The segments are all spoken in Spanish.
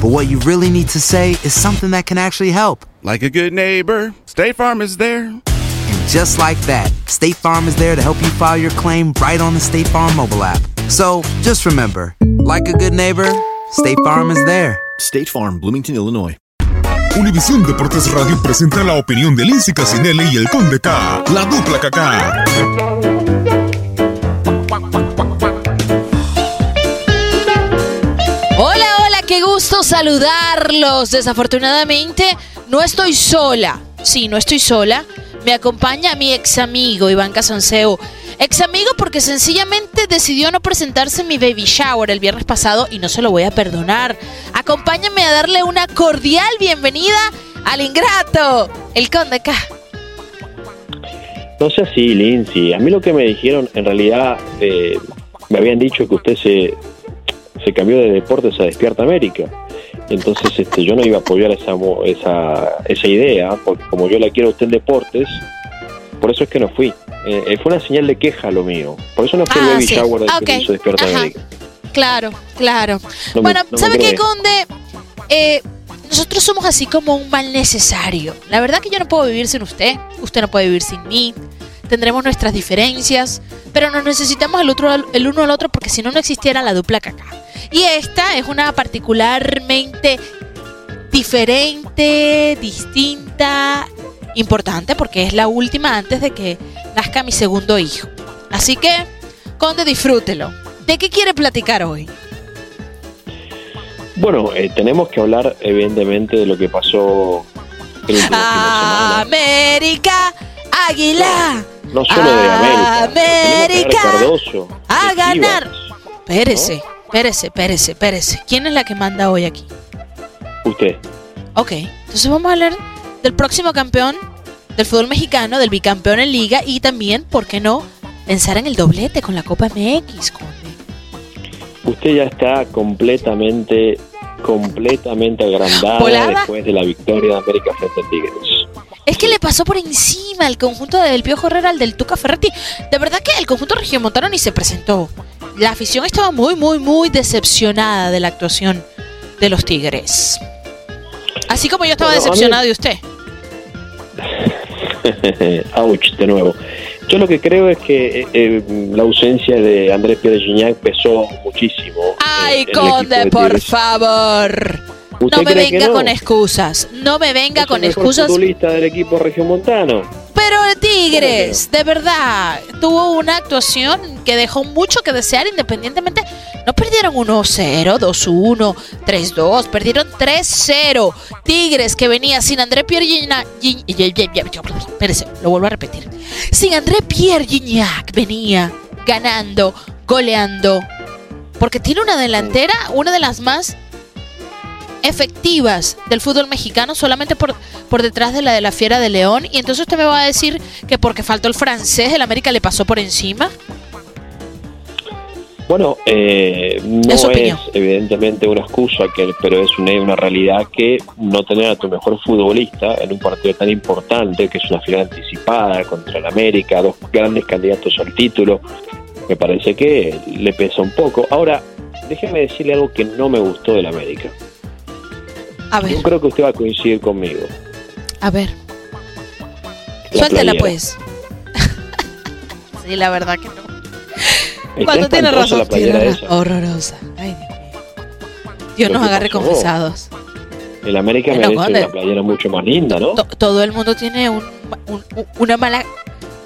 but what you really need to say is something that can actually help. Like a good neighbor, State Farm is there. And just like that, State Farm is there to help you file your claim right on the State Farm mobile app. So just remember, like a good neighbor, State Farm is there. State Farm, Bloomington, Illinois. Univisión Deportes Radio presenta la opinión de Lindsay Casinelli y el Conde K, la dupla KK. Gusto saludarlos. Desafortunadamente, no estoy sola. Sí, no estoy sola. Me acompaña mi ex amigo Iván Casanseo. Ex amigo porque sencillamente decidió no presentarse en mi baby shower el viernes pasado y no se lo voy a perdonar. Acompáñame a darle una cordial bienvenida al ingrato, el conde K. No sé así, Lindsay. A mí lo que me dijeron, en realidad, eh, me habían dicho que usted se, se cambió de deportes a Despierta América. Entonces, este, yo no iba a apoyar esa, esa, esa idea, porque como yo la quiero a usted en deportes, por eso es que no fui. Eh, eh, fue una señal de queja lo mío. Por eso no fue el Ah, sí. Despierta Ajá. América. Claro, claro. No bueno, no ¿sabe qué. Conde? Eh, nosotros somos así como un mal necesario. La verdad que yo no puedo vivir sin usted, usted no puede vivir sin mí. Tendremos nuestras diferencias, pero nos necesitamos el, otro, el uno al otro porque si no, no existiera la dupla caca. Y esta es una particularmente diferente, distinta, importante porque es la última antes de que nazca mi segundo hijo. Así que, Conde, disfrútelo. ¿De qué quiere platicar hoy? Bueno, eh, tenemos que hablar, evidentemente, de lo que pasó el último semana. América Águila. No solo de América. América. hablar de Cardoso, A ganar. Chivas. Espérese, espérese, espérese, espérese. ¿Quién es la que manda hoy aquí? Usted. Ok, entonces vamos a hablar del próximo campeón del fútbol mexicano, del bicampeón en liga y también, ¿por qué no? Pensar en el doblete con la Copa MX. Conde. Usted ya está completamente, completamente agrandada ¿Volada? después de la victoria de América frente a Tigres. Es que le pasó por encima el conjunto del Piojo Herrera al del Tuca Ferretti. De verdad que el conjunto regiomontano ni se presentó. La afición estaba muy, muy, muy decepcionada de la actuación de los Tigres. Así como yo estaba Bueno, decepcionado de usted. Ouch, de nuevo. Yo lo que creo es que eh, eh, la ausencia de Andrés Pierre pesó muchísimo. eh, Ay, equipo Conde, de por favor. ¿Usted No me venga no? con excusas. No me venga Es con el mejor excusas. futbolista del equipo regiomontano. Pero el Tigres, de verdad, tuvo una actuación que dejó mucho que desear independientemente. No perdieron 1-0, 2-1, 3-2, perdieron 3-0. Tigres que venía sin André Pierre Gignac. Espérese, lo vuelvo a repetir. Sin André Pierre Gignac venía ganando, goleando. Porque tiene una delantera, una de las más efectivas del fútbol mexicano solamente por, por detrás de la de la Fiera de León. Y entonces usted me va a decir que porque faltó el francés, el América le pasó por encima. Bueno, eh, no Es evidentemente una excusa, que, pero es una, una realidad que no tener a tu mejor futbolista en un partido tan importante, que es una final anticipada contra el América, dos grandes candidatos al título, me parece que le pesa un poco. Ahora, déjeme decirle algo que no me gustó del América. A ver, Yo creo que usted va a coincidir conmigo. a ver. La Suéltela playera. pues. sí, la verdad que no. Está Cuando tiene razón, tiene. Horrorosa. Ay, Dios. Dios nos agarre pasó. confesados. El América merece una playera mucho más linda, ¿no? To- todo el mundo tiene un- una mala,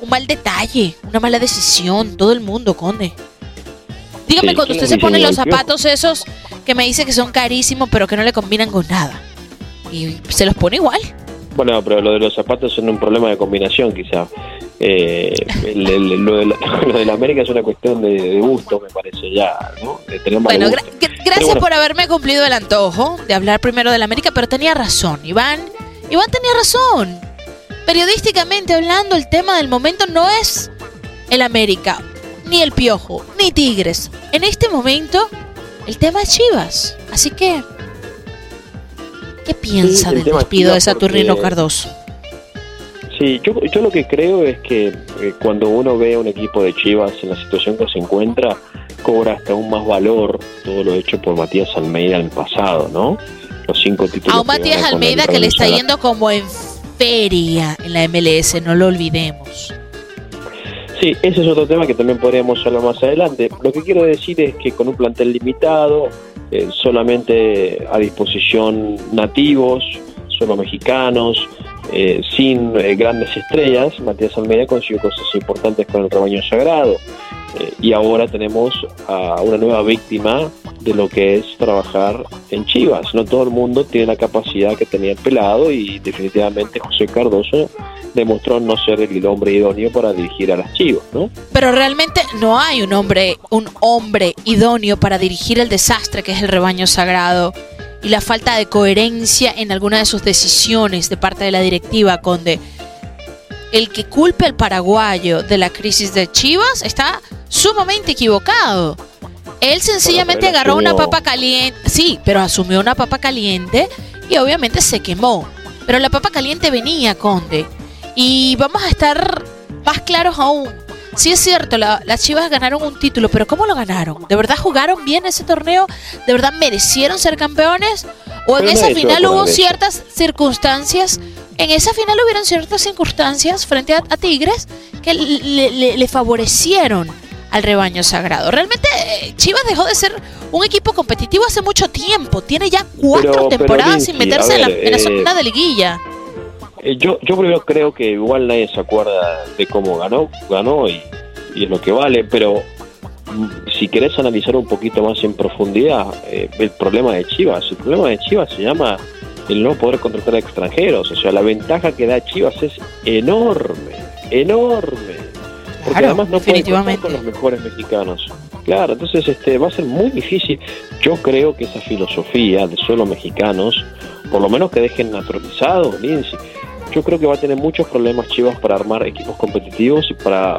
un mal detalle, una mala decisión. Todo el mundo, Conde. Dígame Sí, cuando ¿quién usted se pone los zapatos esos que me dice que son carísimos, pero que no le combinan con nada. Y se los pone igual. Bueno, pero lo de los zapatos es un problema de combinación, quizá. Eh, el- el- lo, de la, lo de la América es una cuestión de, de gusto, me parece ya, ¿no? De Bueno, gra- gracias bueno, por haberme cumplido el antojo de hablar primero del América, pero tenía razón, Iván. Iván tenía razón. Periodísticamente hablando, el tema del momento no es el América, ni el Piojo, ni Tigres. En este momento, el tema es Chivas. Así que, ¿qué piensa el del despido de Saturnino porque- Cardoso? Sí, yo, yo lo que creo es que eh, cuando uno ve a un equipo de Chivas en la situación que se encuentra, cobra hasta aún más valor todo lo hecho por Matías Almeida en el pasado, ¿no? Los cinco títulos. A un Matías Almeida que le está yendo como en feria en la MLS, no lo olvidemos. Sí, ese es otro tema que también podríamos hablar más adelante. Lo que quiero decir es que con un plantel limitado, eh, solamente a disposición nativos, solo mexicanos, eh, sin eh, grandes estrellas, Matías Almeida consiguió cosas importantes con el rebaño sagrado. Y ahora tenemos a una nueva víctima de lo que es trabajar en Chivas. No todo el mundo tiene la capacidad que tenía el pelado y definitivamente José Cardoso demostró no ser el hombre idóneo para dirigir a las Chivas, ¿no? Pero realmente no hay un hombre, un hombre idóneo para dirigir el desastre que es el rebaño sagrado y la falta de coherencia en alguna de sus decisiones de parte de la directiva, Conde. El que culpe al paraguayo de la crisis de Chivas está sumamente equivocado. Él sencillamente él agarró una papa caliente, sí, pero asumió una papa caliente y obviamente se quemó. Pero la papa caliente venía, Conde. Y vamos a estar más claros aún. Sí es cierto, la- las Chivas ganaron un título, pero ¿cómo lo ganaron? ¿De verdad jugaron bien ese torneo? ¿De verdad merecieron ser campeones? ¿O en Pero esa final hubo ciertas circunstancias? En esa final hubieron ciertas circunstancias frente a, a Tigres que le, le- le favorecieron al rebaño sagrado. Realmente eh, Chivas dejó de ser un equipo competitivo hace mucho tiempo. Tiene ya cuatro Pero- pero, temporadas sin meterse en, la, ver, en la eh, zona de liguilla. Eh, yo, yo primero creo que igual nadie se acuerda de cómo ganó, ganó y, y es lo que vale, pero mm, si querés analizar un poquito más en profundidad eh, el problema de Chivas, el problema de Chivas se llama el no poder contratar a extranjeros, o sea, la ventaja que da Chivas es enorme, enorme, porque Claro, además no puede contar con los mejores mexicanos. Claro, entonces este va a ser muy difícil. Yo creo que esa filosofía de solo mexicanos, por lo menos que dejen naturalizados, Lindsay, yo creo que va a tener muchos problemas Chivas para armar equipos competitivos y para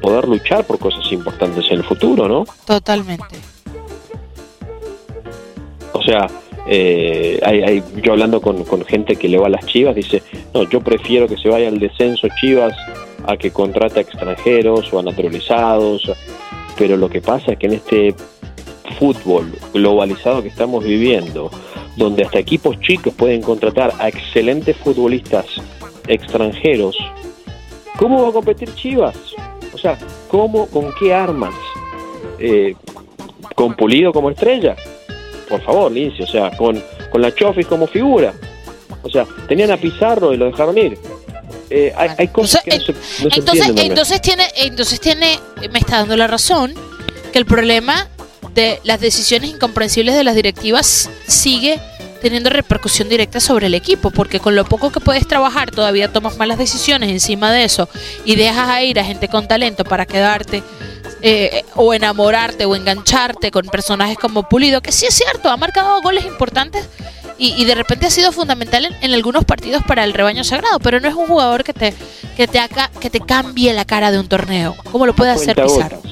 poder luchar por cosas importantes en el futuro, ¿no? Totalmente. O sea, eh, hay, hay- yo hablando con, gente que le va a las Chivas, dice, no, yo prefiero que se vaya al descenso Chivas a que contrate a extranjeros o a naturalizados, pero lo que pasa es que en este fútbol globalizado que estamos viviendo, donde hasta equipos chicos pueden contratar a excelentes futbolistas extranjeros, ¿cómo va a competir Chivas? O sea, ¿cómo, con qué armas? Eh, ¿Con Pulido como estrella? Por favor, Lindsay, o sea, con, con la Chofis como figura. O sea, tenían a Pizarro y lo dejaron ir. Eh, hay, hay cosas que no se, no se Entonces, entienden. también. entonces tiene, entonces tiene, me está dando la razón que el problema de las decisiones incomprensibles de las directivas sigue teniendo repercusión directa sobre el equipo, porque con lo poco que puedes trabajar todavía tomas malas decisiones encima de eso y dejas a ir a gente con talento para quedarte eh, o enamorarte o engancharte con personajes como Pulido, que sí es cierto, ha marcado goles importantes y, y de repente ha sido fundamental en, en algunos partidos para el rebaño sagrado, pero no es un jugador que te, que te haga, que te cambie la cara de un torneo, como lo puede hacer Pizarro.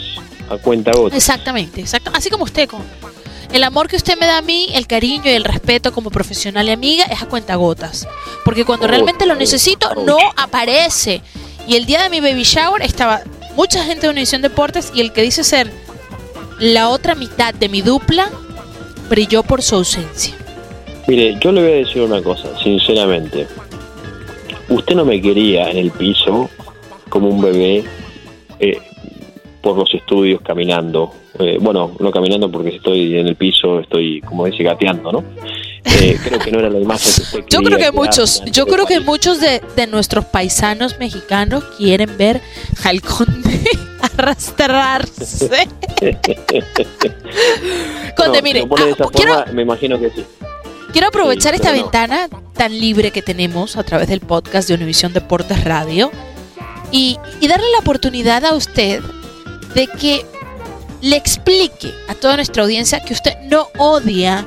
A cuenta gota. Exactamente, exacto. Así como usted, con el amor que usted me da a mí, el cariño y el respeto como profesional y amiga es a cuentagotas. Porque cuando realmente lo necesito, no aparece. Y el día de mi baby shower estaba mucha gente de Univisión Deportes y el que dice ser la otra mitad de mi dupla brilló por su ausencia. Mire, yo le voy a decir una cosa, sinceramente. Usted no me quería en el piso como un bebé eh, por los estudios caminando. Eh, bueno, no caminando porque estoy en el piso, estoy, como dice, gateando, ¿no? Eh, creo que no era la imagen que usted Yo creo que muchos, yo del creo que muchos de, de nuestros paisanos mexicanos quieren ver al conde arrastrarse. Conde, No, mire, si ah, quiero, me imagino que sí. quiero aprovechar Sí, esta no. ventana tan libre que tenemos a través del podcast de Univisión Deportes Radio y, y darle la oportunidad a usted de que le explique a toda nuestra audiencia que usted no odia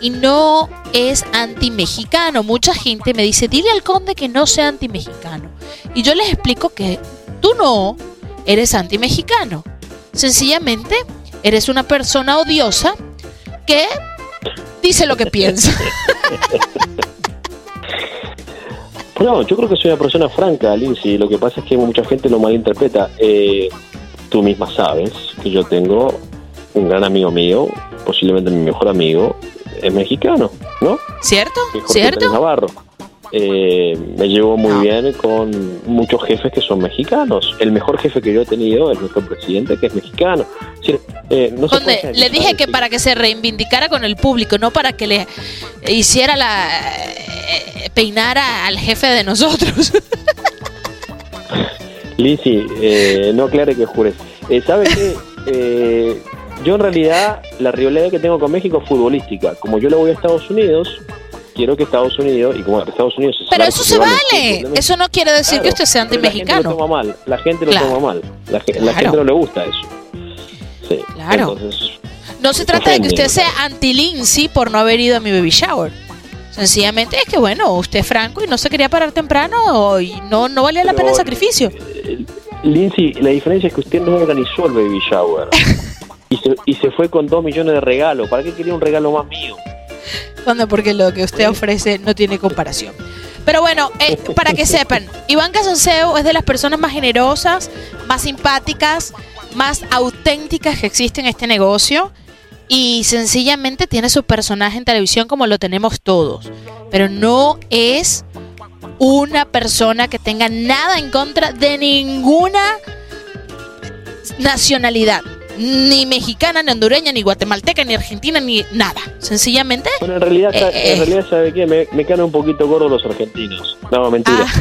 y no es anti-mexicano. Mucha gente me dice, dile al conde que no sea anti-mexicano. Y yo les explico que tú no eres anti-mexicano. Sencillamente eres una persona odiosa que dice lo que piensa. No, yo creo que soy una persona franca, Lindsay. Lo que pasa es que mucha gente lo malinterpreta. Eh, tú misma sabes que yo tengo un gran amigo mío, posiblemente mi mejor amigo, es mexicano, ¿no? ¿Cierto? Es Jorge Pérez ¿Cierto? Navarro. Eh, me llevo muy bien con muchos jefes que son mexicanos. El mejor jefe que yo he tenido es nuestro presidente, que es mexicano. Decir, eh, no Conde, le dije que para que se reivindicara con el público, no para que le hiciera la eh, peinara al jefe de nosotros. Lizzy, eh, no aclare que jures. Eh, ¿Sabe qué? Eh, yo en realidad la rivalidad que tengo con México es futbolística. Como yo le voy a Estados Unidos, quiero que Estados Unidos, y como Estados Unidos Pero eso se vale. Eso no quiere decir claro, que usted sea pero La gente lo anti-mexicano. toma mal, la gente lo Claro. toma mal. La, ge- la Claro. gente no le gusta eso. Sí, Claro. entonces, No se trata de que usted sea anti-Lindsay por no haber ido a mi baby shower. Sencillamente es que, bueno, usted es franco y no se quería parar temprano y no, no valía la pena el sacrificio. eh, Lindsay, la diferencia es que usted no organizó el baby shower. Y se, y se fue con dos millones de regalos. ¿Para qué quería un regalo más mío? Cuando porque lo que usted ofrece no tiene comparación. Pero bueno, eh, para que sepan, Iván Casanseo es de las personas más generosas, más simpáticas, más auténticas que existen en este negocio y sencillamente tiene su personaje en televisión como lo tenemos todos. Pero no es una persona que tenga nada en contra de ninguna nacionalidad. Ni mexicana, ni hondureña, ni guatemalteca, ni argentina, ni nada. Sencillamente Bueno, en realidad, Eh, eh. en realidad ¿sabe qué? Me, me caen un poquito gordos los argentinos. No, mentira.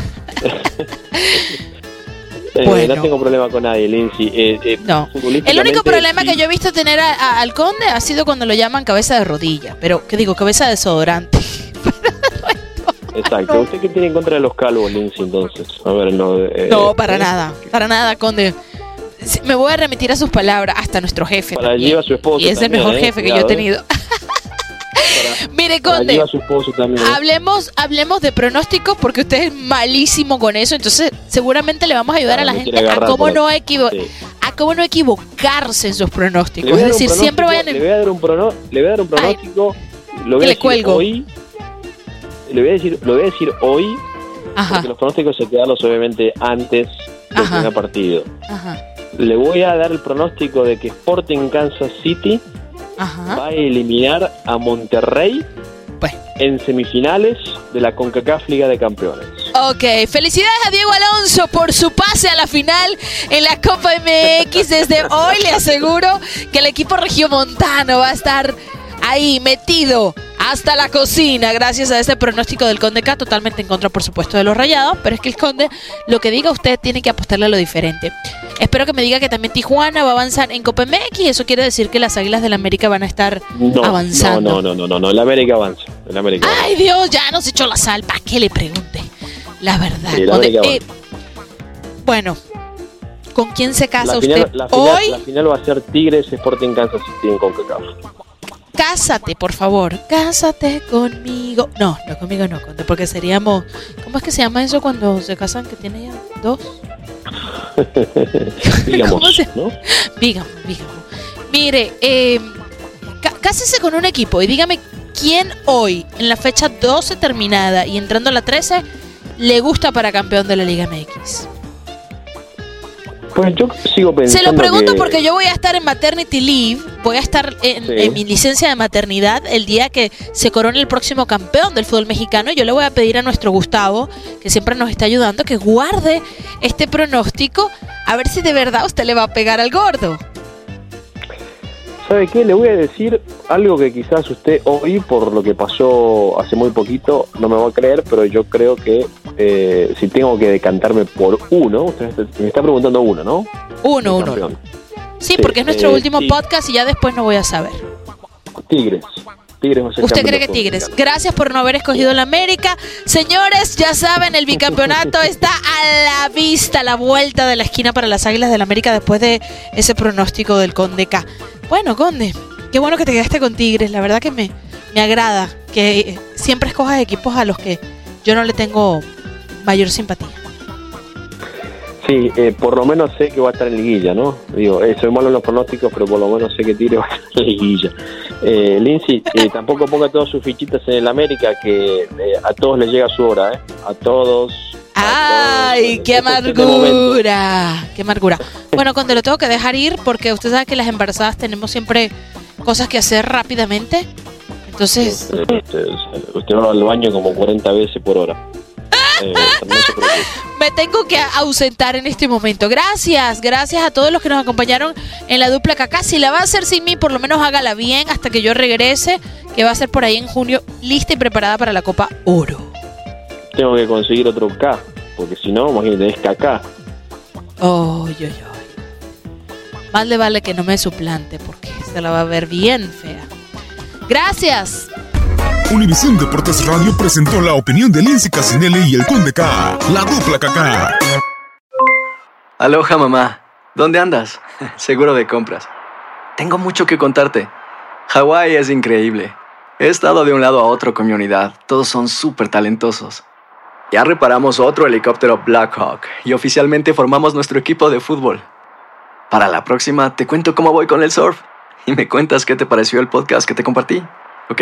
Eh, Bueno. No tengo problema con nadie, Lindsay. Eh, eh, No. El único problema sí. que yo he visto tener a- a- al conde ha sido cuando lo llaman cabeza de rodilla. Pero, ¿qué digo? Cabeza de desodorante. Exacto. ¿Usted qué tiene en contra de los calvos, Lindsay, entonces? A ver, no... No, para nada. Para nada, conde. Me voy a remitir a sus palabras, hasta nuestro jefe. Para lleva a su esposo Y es el mejor eh, jefe que yo he eh. tenido. Mire, Para conde. lleva a su esposo también. ¿eh? Hablemos, hablemos de pronósticos porque usted es malísimo con eso, entonces seguramente le vamos a ayudar a la gente a cómo no equivo- Sí. a cómo no equivocarse en sus pronósticos. Es decir, siempre vayan en- Le voy a dar un, prono- le voy a dar un Ay. pronóstico. lo voy a le decir cuelgo. hoy. Le voy a decir, lo voy a decir hoy, Ajá, porque los pronósticos hay que darlos obviamente antes del primer partido. ajá, Le voy a dar el pronóstico de que Sporting Kansas City ajá. va a eliminar a Monterrey Pues. en semifinales de la CONCACAF Liga de Campeones. Ok, felicidades a Diego Alonso por su pase a la final en la Copa MX. Desde hoy le aseguro que el equipo regiomontano va a estar ahí metido hasta la cocina gracias a este pronóstico del Conde K, totalmente en contra por supuesto de los rayados, pero es que el Conde lo que diga usted tiene que apostarle a lo diferente. Espero que me diga que también Tijuana va a avanzar en Copa MX eso quiere decir que las Águilas del América van a estar No, avanzando. no, no, no, no, no, el América avanza. El América avanza. Ay Dios, ya nos echó la sal, ¿para qué le pregunte? La verdad. Sí, la Conde. América Eh, bueno, ¿con quién se casa La usted final, la, final, hoy? la final va a ser Tigres Sporting Kansas City en CONCACAF. Cásate, por favor. Cásate conmigo. No, no conmigo no, porque seríamos... ¿Cómo es que se llama eso cuando se casan que tiene ya dos? digamos, ¿no? Digamos, digamos. Mire, eh, cásese con un equipo y dígame quién hoy, en la fecha 12 terminada y entrando a la 13, le gusta para campeón de la Liga MX. Pues yo sigo pensando. Se lo pregunto porque yo voy a estar en maternity leave, voy a estar en, mi licencia de maternidad el día que se corone el próximo campeón del fútbol mexicano. Y yo le voy a pedir a nuestro Gustavo, que siempre nos está ayudando, que guarde este pronóstico a ver si de verdad usted le va a pegar al gordo. ¿Sabe qué? Le voy a decir algo que quizás usted hoy, por lo que pasó hace muy poquito, no me va a creer, pero yo creo que eh, si tengo que decantarme por uno, usted me está preguntando uno, ¿no? Uno, uno. Sí, porque es nuestro eh, último podcast y ya después no voy a saber. Tigres. Tigres ¿Usted cree que Tigres? Gracias por no haber escogido la América. Señores, ya saben, el bicampeonato está a la vista, a la vuelta de la esquina para las Águilas del la América después de ese pronóstico del Conde K. Bueno, Conde, qué bueno que te quedaste con Tigres. La verdad que me, me agrada que siempre escojas equipos a los que yo no le tengo mayor simpatía. Sí, eh, por lo menos sé que va a estar en liguilla, ¿no? Digo, eh, soy malo en los pronósticos, pero por lo menos sé que Tigres va a estar en liguilla. Eh, Lindsay, eh, tampoco ponga todas sus fichitas en el América, que a todos les llega su hora, ¿eh? A todos. ¡Ay, qué amargura! ¡Qué amargura! Bueno, cuando lo tengo que dejar ir, porque usted sabe que las embarazadas tenemos siempre cosas que hacer rápidamente. Entonces. Usted, va al baño como 40 veces por hora. Eh, Me tengo que ausentar en este momento. Gracias, gracias a todos los que nos acompañaron en la dupla Cacá. Si la va a hacer sin mí, por lo menos hágala bien hasta que yo regrese, que va a ser por ahí en junio, lista y preparada para la Copa Oro. Tengo que conseguir otro K, porque si no, imagínate, es KK. Oh, yo, yo. Más le vale que no me suplante porque se la va a ver bien fea. Gracias. Univisión Deportes Radio presentó la opinión de Lindsay Casinelli y el Conde K, la dupla KK. Aloha mamá, ¿dónde andas? Seguro de compras. Tengo mucho que contarte. Hawái es increíble. He estado de un lado a otro con mi unidad. Todos son súper talentosos. Ya reparamos otro helicóptero Blackhawk y oficialmente formamos nuestro equipo de fútbol. Para la próxima te cuento cómo voy con el surf y me cuentas qué te pareció el podcast que te compartí, ¿ok?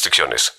restricciones.